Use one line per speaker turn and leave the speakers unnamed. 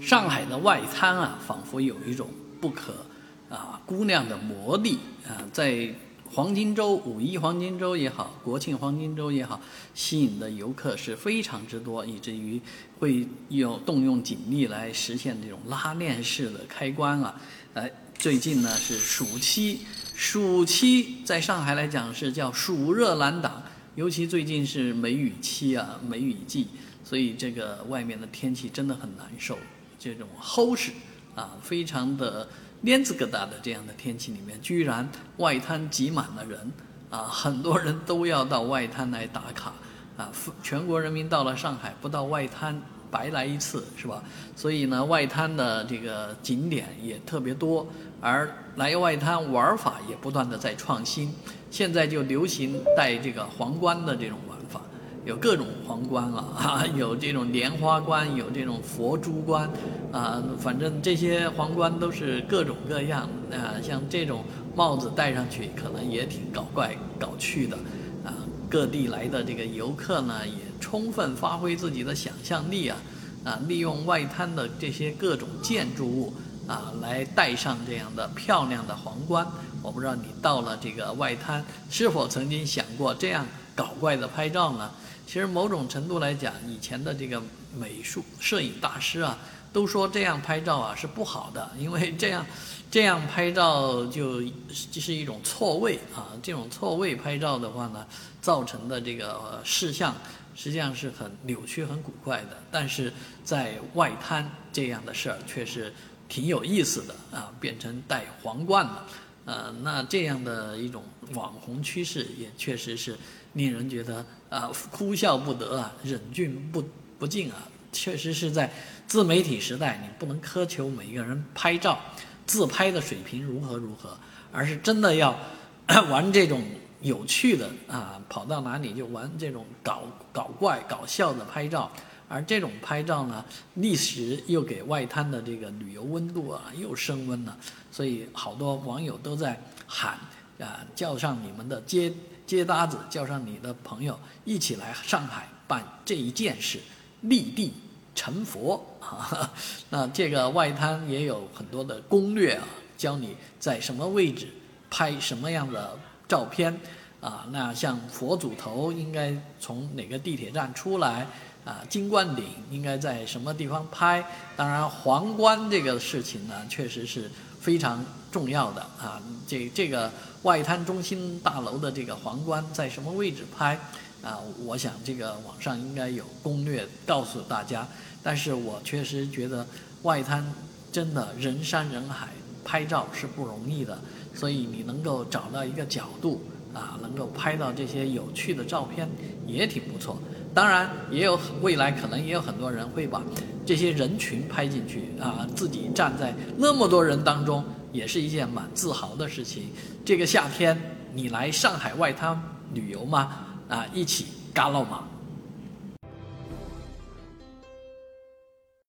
上海的外滩啊，仿佛有一种不可啊估量的魔力啊，在黄金周、五一黄金周也好，国庆黄金周也好，吸引的游客是非常之多，以至于会用动用警力来实现这种拉链式的开关啊。哎，最近呢是暑期，暑期在上海来讲是叫暑热难挡，尤其最近是梅雨期啊，梅雨季，所以这个外面的天气真的很难受。这种齁湿啊，非常的面子疙瘩的这样的天气里面，居然外滩挤满了人啊，很多人都要到外滩来打卡啊，全国人民到了上海不到外滩白来一次是吧？所以呢，外滩的这个景点也特别多，而来外滩玩法也不断的在创新，现在就流行带这个皇冠的这种玩法。有各种皇冠了 啊，有这种莲花冠，有这种佛珠冠，啊，反正这些皇冠都是各种各样啊。像这种帽子戴上去，可能也挺搞怪、搞趣的啊。各地来的这个游客呢，也充分发挥自己的想象力啊，啊，利用外滩的这些各种建筑物啊，来戴上这样的漂亮的皇冠。我不知道你到了这个外滩，是否曾经想过这样搞怪的拍照呢？其实某种程度来讲，以前的这个美术摄影大师啊，都说这样拍照啊是不好的，因为这样 这样拍照就就是一种错位啊。这种错位拍照的话呢，造成的这个视像实际上是很扭曲、很古怪的。但是在外滩这样的事儿却是挺有意思的啊，变成戴皇冠了。呃，那这样的一种网红趋势也确实是令人觉得啊哭笑不得啊，忍俊不不禁啊。确实是在自媒体时代，你不能苛求每一个人拍照自拍的水平如何如何，而是真的要 玩这种有趣的啊，跑到哪里就玩这种搞搞怪搞笑的拍照。而这种拍照呢，历时又给外滩的这个旅游温度啊又升温了，所以好多网友都在喊啊，叫上你们的接接搭子，叫上你的朋友一起来上海办这一件事，立地成佛啊！那这个外滩也有很多的攻略啊，教你在什么位置拍什么样的照片啊。那像佛祖头应该从哪个地铁站出来？啊，金冠顶应该在什么地方拍？当然，皇冠这个事情呢，确实是非常重要的啊。这这个外滩中心大楼的这个皇冠在什么位置拍？啊，我想这个网上应该有攻略告诉大家。但是我确实觉得外滩真的人山人海，拍照是不容易的。所以你能够找到一个角度啊，能够拍到这些有趣的照片，也挺不错。当然，也有未来可能也有很多人会把这些人群拍进去啊，自己站在那么多人当中，也是一件蛮自豪的事情。这个夏天你来上海外滩旅游吗？啊，一起干了嘛！